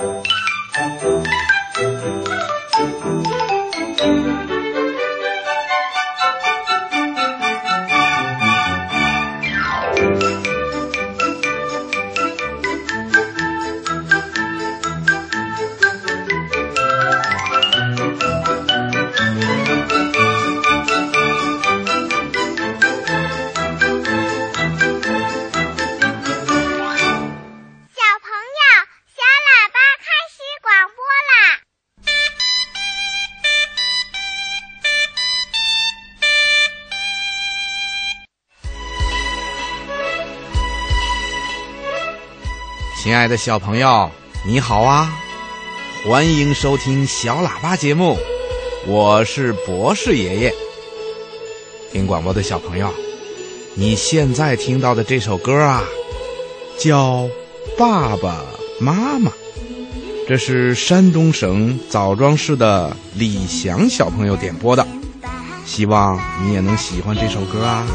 亲亲爱的小朋友，你好啊！欢迎收听小喇叭节目，我是博士爷爷。听广播的小朋友，你现在听到的这首歌啊，叫《爸爸妈妈》，这是山东省枣庄市的李翔小朋友点播的，希望你也能喜欢这首歌啊。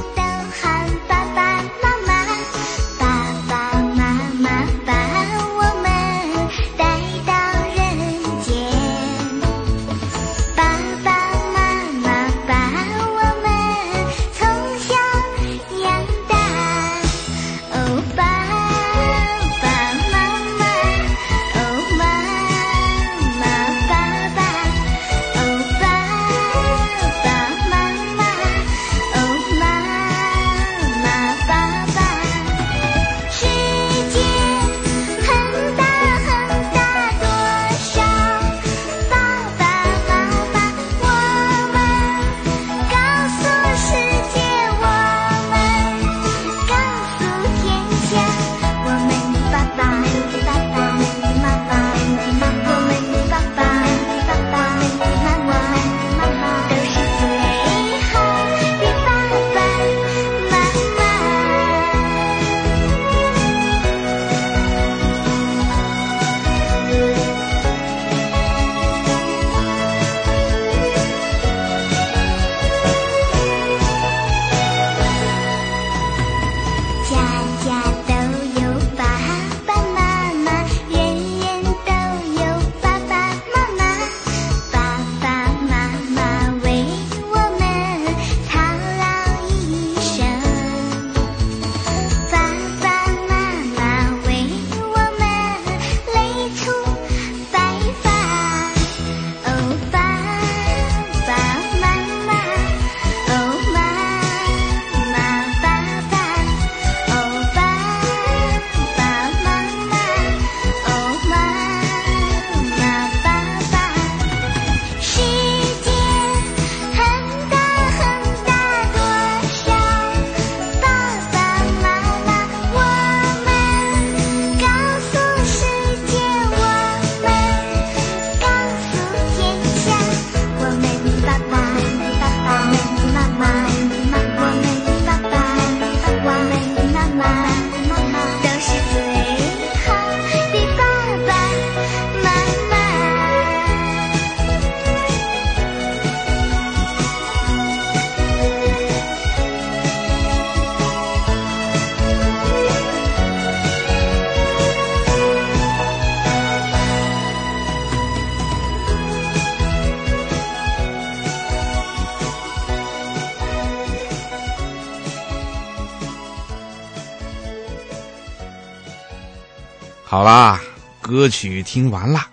歌曲听完了，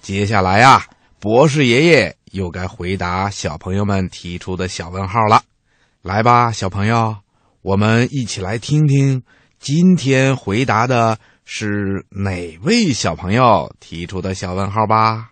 接下来呀，博士爷爷又该回答小朋友们提出的小问号了。来吧，小朋友，我们一起来听听今天回答的是哪位小朋友提出的小问号吧。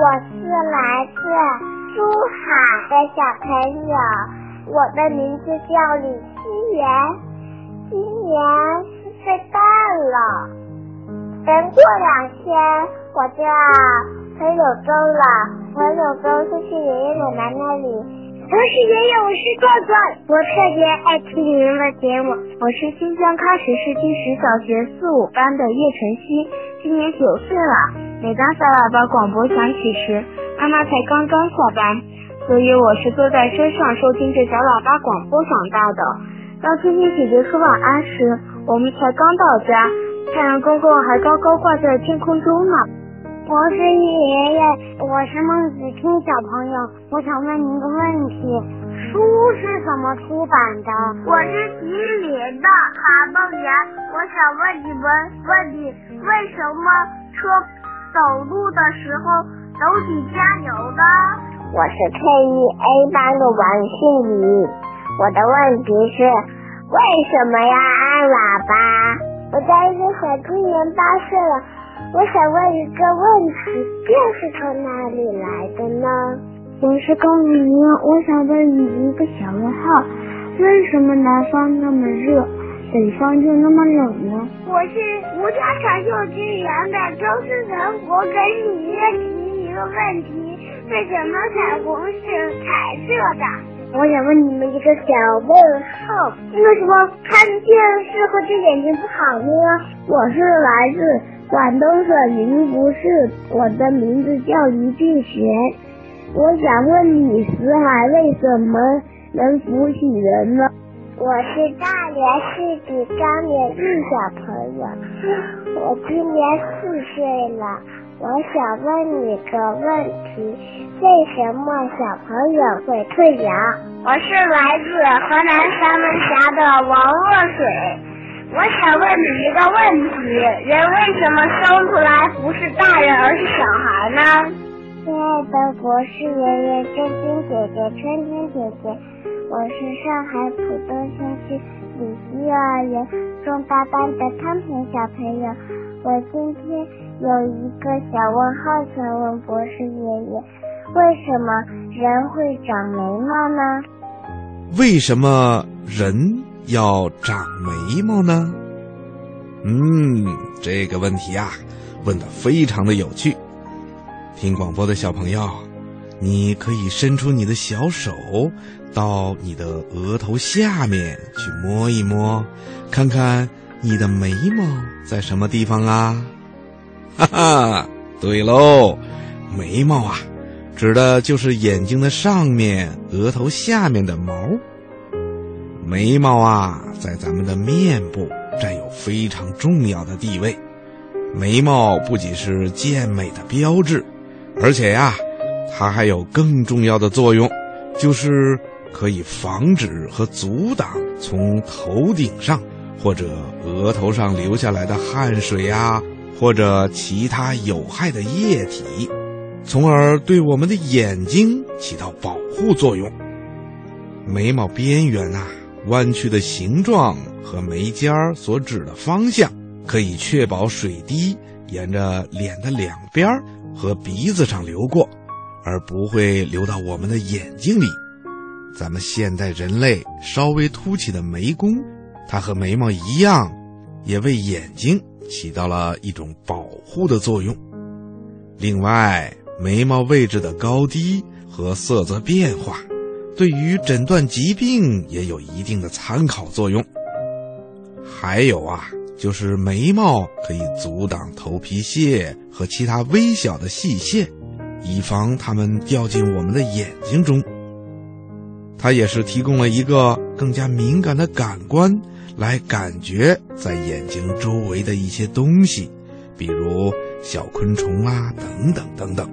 我是来自珠海的小朋友我的名字叫李希媛今年四岁半了。等过两天我就要回柳州了回柳州就去爷爷奶奶那里我是爷爷，我是壮壮，我特别爱听你们的节目。我是新疆喀什市第十小学四五班的叶晨曦，今年九岁了。每当小喇叭广播响起时，妈妈才刚刚下班，所以我是坐在车上收听着小喇叭广播长大的。当天天姐姐说晚安时，我们才刚到家，太阳公公还高高挂在天空中呢。我是爷爷，我是孟子清小朋友。我想问您一个问题：书是怎么出版的？我是吉林的韩梦圆，我想问你们问题：为什么车走路的时候都得加油呢？我是 K 一 A 班的王信宇，我的问题是：为什么要按喇叭？我在一个小青年八岁了。我想问一个问题，电是从哪里来的呢？我是高明明，我想问你一个小问号：为什么南方那么热，北方就那么冷呢？我是吴家长幼稚园的周思成，我给你提一个问题：为什么彩虹是彩色的？我想问你们一个小问号：为什么看电视会对眼睛不好呢？我是来自。广东省宁福市，我的名字叫于俊贤。我想问你，死海为什么能浮起人呢？我是大连市的张连玉小朋友，我今年四岁了。我想问你个问题：为什么小朋友会退氧？我是来自河南三门峡的王若水。我想问你一个问题：人为什么生出来不是大人，而是小孩呢？亲爱的博士爷爷、珍珍姐姐、春天姐姐，我是上海浦东新区李溪幼儿园中八班的汤平小朋友。我今天有一个小问号想问博士爷爷：为什么人会长眉毛呢？为什么人？要长眉毛呢？嗯，这个问题啊，问的非常的有趣。听广播的小朋友，你可以伸出你的小手，到你的额头下面去摸一摸，看看你的眉毛在什么地方啊？哈哈，对喽，眉毛啊，指的就是眼睛的上面、额头下面的毛。眉毛啊，在咱们的面部占有非常重要的地位。眉毛不仅是健美的标志，而且呀，它还有更重要的作用，就是可以防止和阻挡从头顶上或者额头上流下来的汗水呀，或者其他有害的液体，从而对我们的眼睛起到保护作用。眉毛边缘呐。弯曲的形状和眉尖儿所指的方向，可以确保水滴沿着脸的两边和鼻子上流过，而不会流到我们的眼睛里。咱们现代人类稍微凸起的眉弓，它和眉毛一样，也为眼睛起到了一种保护的作用。另外，眉毛位置的高低和色泽变化。对于诊断疾病也有一定的参考作用。还有啊，就是眉毛可以阻挡头皮屑和其他微小的细线，以防它们掉进我们的眼睛中。它也是提供了一个更加敏感的感官，来感觉在眼睛周围的一些东西，比如小昆虫啊，等等等等。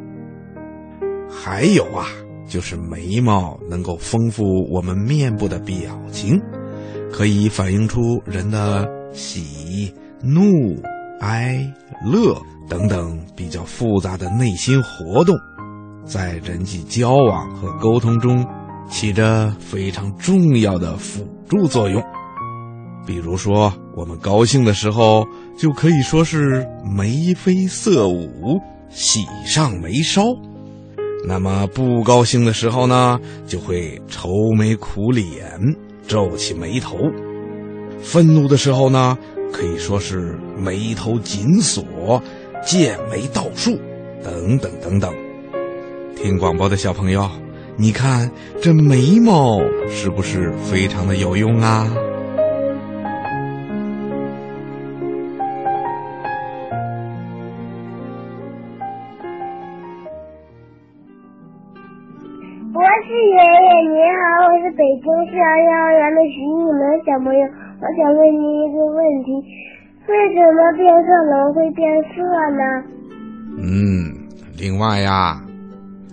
还有啊。就是眉毛能够丰富我们面部的表情，可以反映出人的喜、怒、哀、乐等等比较复杂的内心活动，在人际交往和沟通中起着非常重要的辅助作用。比如说，我们高兴的时候，就可以说是眉飞色舞、喜上眉梢。那么不高兴的时候呢，就会愁眉苦脸、皱起眉头；愤怒的时候呢，可以说是眉头紧锁、剑眉倒竖，等等等等。听广播的小朋友，你看这眉毛是不是非常的有用啊？博士爷爷您好，我是北京市儿幼儿园的徐艺萌小朋友，我想问您一个问题：为什么变色龙会变色呢？嗯，另外呀，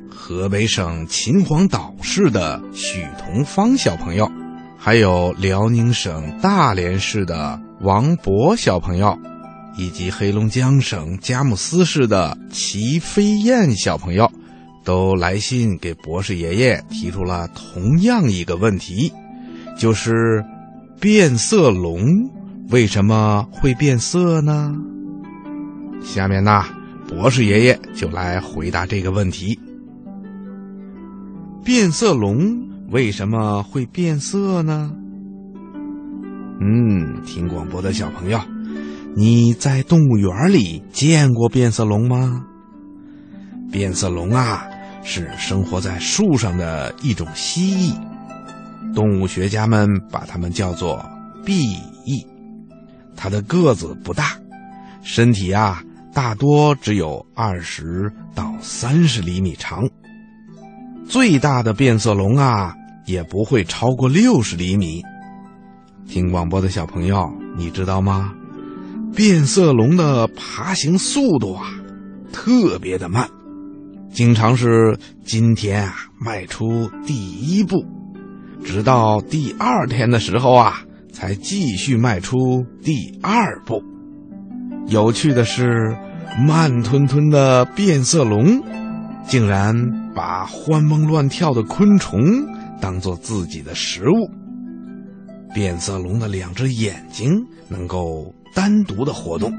河北省秦皇岛市的许同芳小朋友，还有辽宁省大连市的王博小朋友，以及黑龙江省佳木斯市的齐飞燕小朋友。都来信给博士爷爷提出了同样一个问题，就是变色龙为什么会变色呢？下面呢，博士爷爷就来回答这个问题：变色龙为什么会变色呢？嗯，听广播的小朋友，你在动物园里见过变色龙吗？变色龙啊！是生活在树上的一种蜥蜴，动物学家们把它们叫做壁蚁。它的个子不大，身体啊大多只有二十到三十厘米长。最大的变色龙啊也不会超过六十厘米。听广播的小朋友，你知道吗？变色龙的爬行速度啊特别的慢。经常是今天啊迈出第一步，直到第二天的时候啊才继续迈出第二步。有趣的是，慢吞吞的变色龙竟然把欢蹦乱跳的昆虫当做自己的食物。变色龙的两只眼睛能够单独的活动。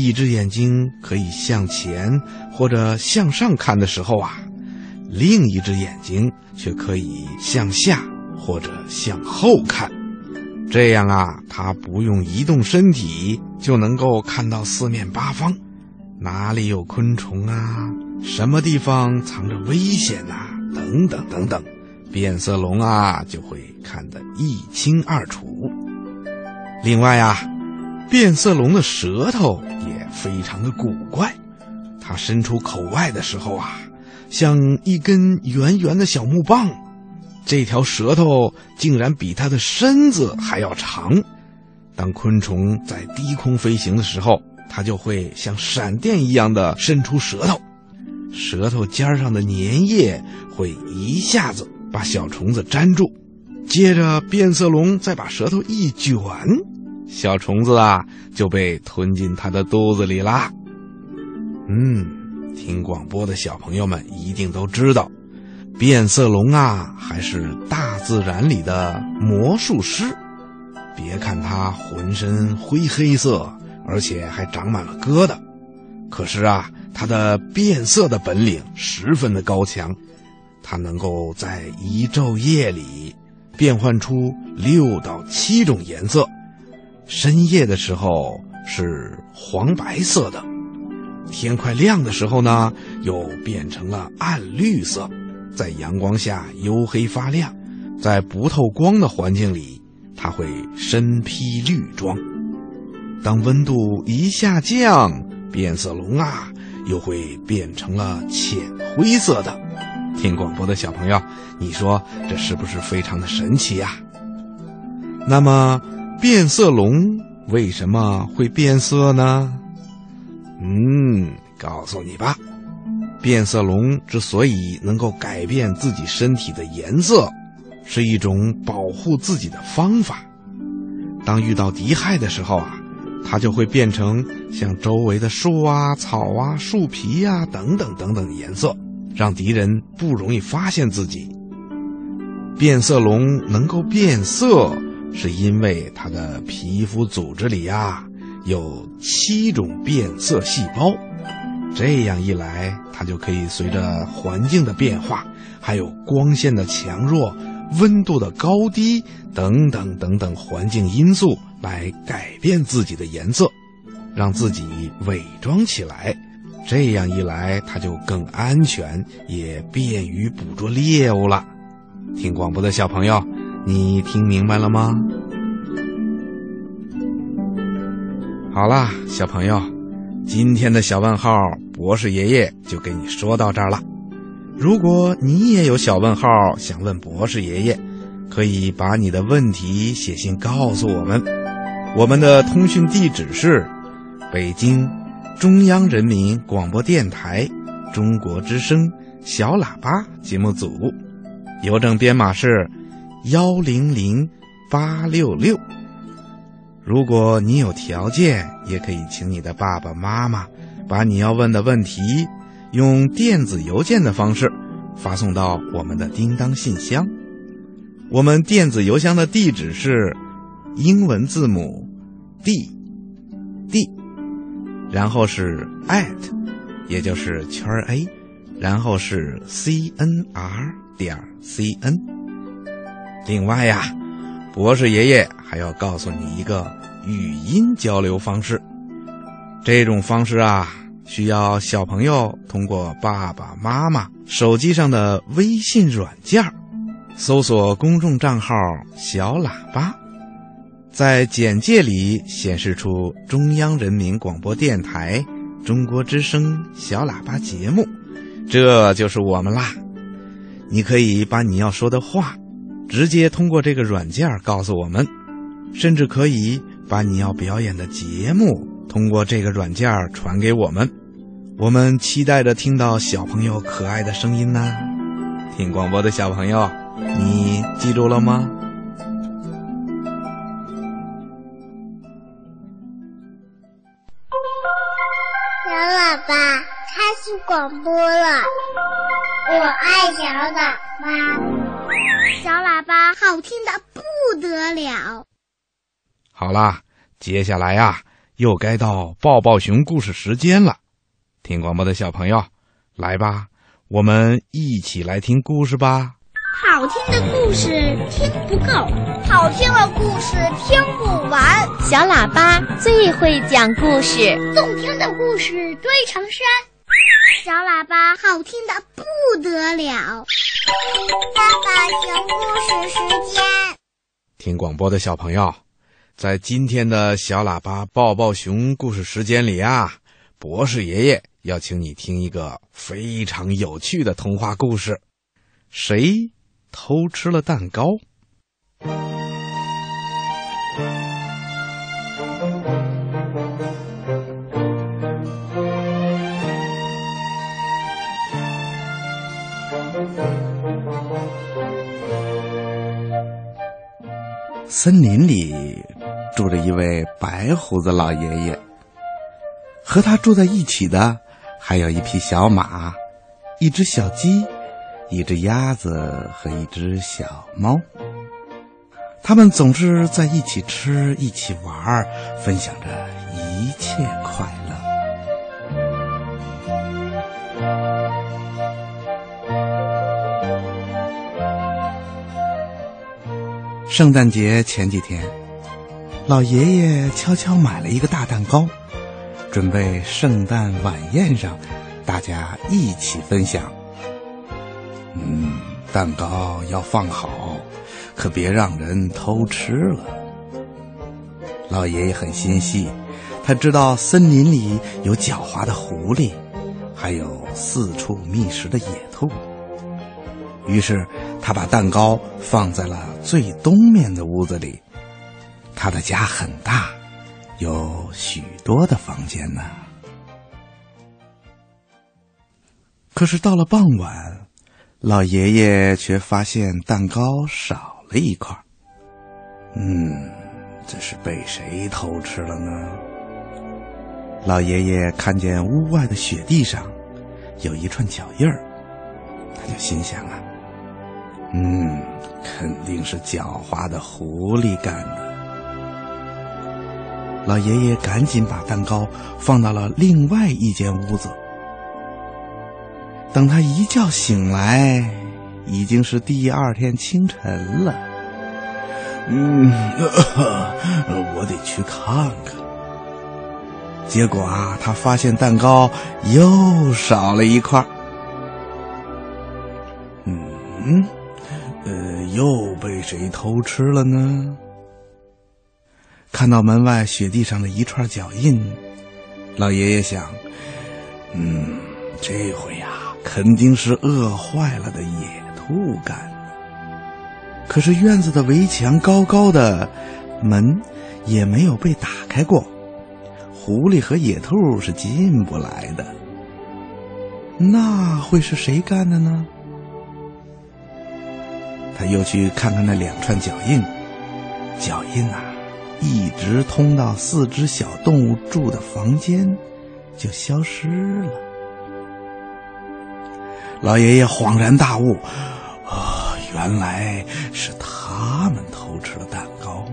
一只眼睛可以向前或者向上看的时候啊，另一只眼睛却可以向下或者向后看。这样啊，它不用移动身体就能够看到四面八方，哪里有昆虫啊，什么地方藏着危险呐，等等等等，变色龙啊就会看得一清二楚。另外啊，变色龙的舌头也。非常的古怪，它伸出口外的时候啊，像一根圆圆的小木棒，这条舌头竟然比它的身子还要长。当昆虫在低空飞行的时候，它就会像闪电一样的伸出舌头，舌头尖上的粘液会一下子把小虫子粘住，接着变色龙再把舌头一卷。小虫子啊，就被吞进它的肚子里啦。嗯，听广播的小朋友们一定都知道，变色龙啊，还是大自然里的魔术师。别看它浑身灰黑色，而且还长满了疙瘩，可是啊，它的变色的本领十分的高强，它能够在一昼夜里变换出六到七种颜色。深夜的时候是黄白色的，天快亮的时候呢，又变成了暗绿色，在阳光下黝黑发亮，在不透光的环境里，它会身披绿装。当温度一下降，变色龙啊，又会变成了浅灰色的。听广播的小朋友，你说这是不是非常的神奇呀？那么。变色龙为什么会变色呢？嗯，告诉你吧，变色龙之所以能够改变自己身体的颜色，是一种保护自己的方法。当遇到敌害的时候啊，它就会变成像周围的树啊、草啊、树皮呀等等等等的颜色，让敌人不容易发现自己。变色龙能够变色。是因为它的皮肤组织里呀有七种变色细胞，这样一来，它就可以随着环境的变化，还有光线的强弱、温度的高低等等等等环境因素来改变自己的颜色，让自己伪装起来。这样一来，它就更安全，也便于捕捉猎物了。听广播的小朋友，你听明白了吗？好啦，小朋友，今天的小问号，博士爷爷就给你说到这儿了。如果你也有小问号想问博士爷爷，可以把你的问题写信告诉我们。我们的通讯地址是北京。中央人民广播电台中国之声小喇叭节目组，邮政编码是幺零零八六六。如果你有条件，也可以请你的爸爸妈妈把你要问的问题用电子邮件的方式发送到我们的叮当信箱。我们电子邮箱的地址是英文字母 d d。然后是 at，也就是圈 a，然后是 c n r 点 c n。另外呀，博士爷爷还要告诉你一个语音交流方式。这种方式啊，需要小朋友通过爸爸妈妈手机上的微信软件搜索公众账号“小喇叭”。在简介里显示出中央人民广播电台中国之声小喇叭节目，这就是我们啦。你可以把你要说的话直接通过这个软件告诉我们，甚至可以把你要表演的节目通过这个软件传给我们。我们期待着听到小朋友可爱的声音呢。听广播的小朋友，你记住了吗？小喇叭，开始广播了。我爱小喇叭，小喇叭好听的不得了。好啦，接下来呀，又该到抱抱熊故事时间了。听广播的小朋友，来吧，我们一起来听故事吧。好听的故事听不够，好听的故事听不完。小喇叭最会讲故事，动听的故事堆成山。小喇叭好听的不得了。爸爸讲故事时间，听广播的小朋友，在今天的小喇叭抱抱熊故事时间里啊，博士爷爷要请你听一个非常有趣的童话故事。谁？偷吃了蛋糕。森林里住着一位白胡子老爷爷，和他住在一起的还有一匹小马，一只小鸡。一只鸭子和一只小猫，他们总是在一起吃，一起玩，分享着一切快乐。圣诞节前几天，老爷爷悄悄买了一个大蛋糕，准备圣诞晚宴上大家一起分享。嗯，蛋糕要放好，可别让人偷吃了。老爷爷很心细，他知道森林里有狡猾的狐狸，还有四处觅食的野兔。于是他把蛋糕放在了最东面的屋子里。他的家很大，有许多的房间呢。可是到了傍晚。老爷爷却发现蛋糕少了一块。嗯，这是被谁偷吃了呢？老爷爷看见屋外的雪地上有一串脚印儿，他就心想啊，嗯，肯定是狡猾的狐狸干的。老爷爷赶紧把蛋糕放到了另外一间屋子。等他一觉醒来，已经是第二天清晨了。嗯，我得去看看。结果啊，他发现蛋糕又少了一块。嗯，又被谁偷吃了呢？看到门外雪地上的一串脚印，老爷爷想：嗯，这回呀，肯定是饿坏了的野兔干的。可是院子的围墙高高的，门也没有被打开过，狐狸和野兔是进不来的。那会是谁干的呢？他又去看看那两串脚印，脚印啊。一直通到四只小动物住的房间，就消失了。老爷爷恍然大悟：“啊，原来是他们偷吃了蛋糕。”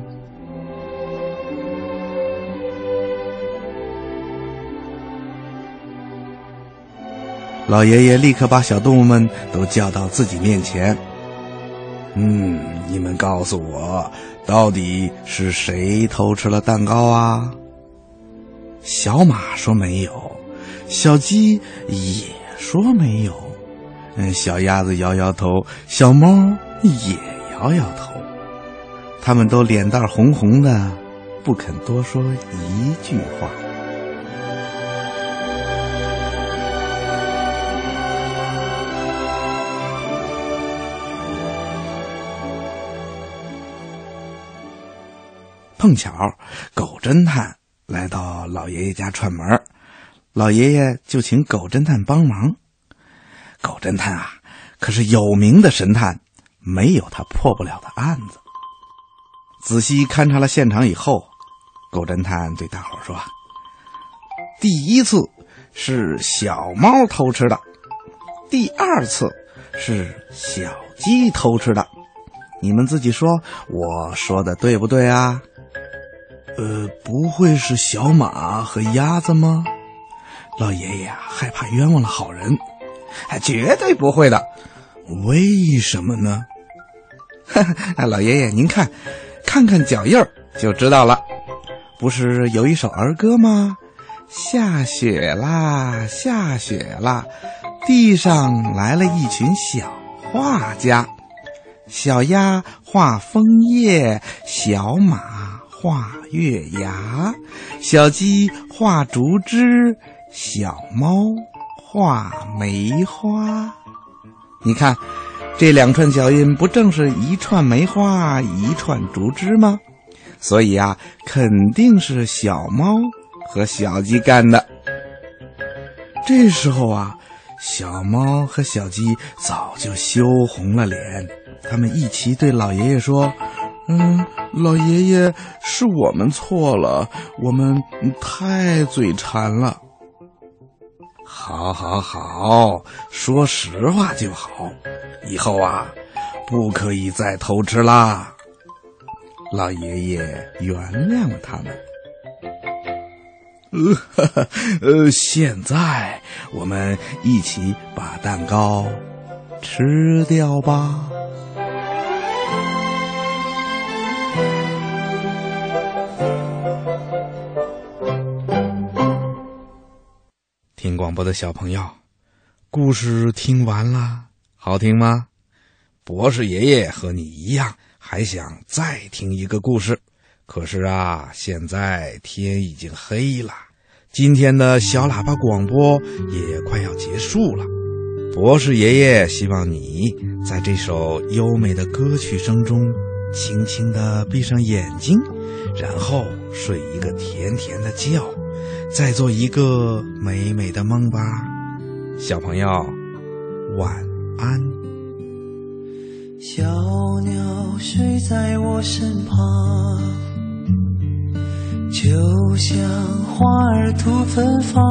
老爷爷立刻把小动物们都叫到自己面前。嗯，你们告诉我。到底是谁偷吃了蛋糕啊？小马说没有，小鸡也说没有，嗯，小鸭子摇摇头，小猫也摇摇头，他们都脸蛋红红的，不肯多说一句话。碰巧，狗侦探来到老爷爷家串门，老爷爷就请狗侦探帮忙。狗侦探啊，可是有名的神探，没有他破不了的案子。仔细勘察了现场以后，狗侦探对大伙说：“第一次是小猫偷吃的，第二次是小鸡偷吃的，你们自己说，我说的对不对啊？”呃，不会是小马和鸭子吗？老爷爷害怕冤枉了好人，绝对不会的。为什么呢？哈哈老爷爷，您看，看看脚印儿就知道了。不是有一首儿歌吗？下雪啦，下雪啦，地上来了一群小画家，小鸭画枫叶，小马。画月牙，小鸡画竹枝，小猫画梅花。你看，这两串脚印不正是一串梅花，一串竹枝吗？所以啊，肯定是小猫和小鸡干的。这时候啊，小猫和小鸡早就羞红了脸，他们一起对老爷爷说。嗯，老爷爷，是我们错了，我们太嘴馋了。好，好，好，说实话就好。以后啊，不可以再偷吃啦。老爷爷原谅了他们。呃，呃，现在我们一起把蛋糕吃掉吧。听广播的小朋友，故事听完了，好听吗？博士爷爷和你一样，还想再听一个故事。可是啊，现在天已经黑了，今天的小喇叭广播也快要结束了。博士爷爷希望你在这首优美的歌曲声中，轻轻的闭上眼睛，然后睡一个甜甜的觉。再做一个美美的梦吧，小朋友，晚安。小鸟睡在我身旁，就像花儿吐芬芳。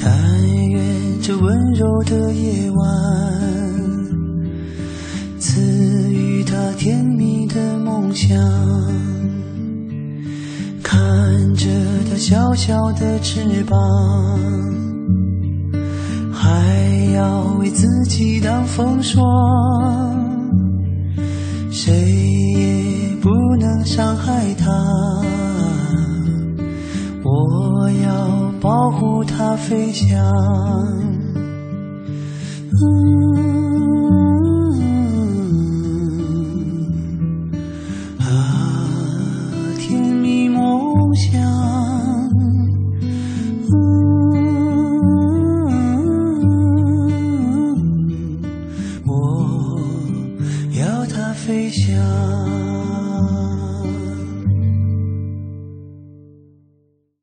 但愿这温柔的夜晚，赐予他甜蜜的梦想。看看着它小小的翅膀，还要为自己挡风霜。谁也不能伤害它。我要保护它飞翔。啊，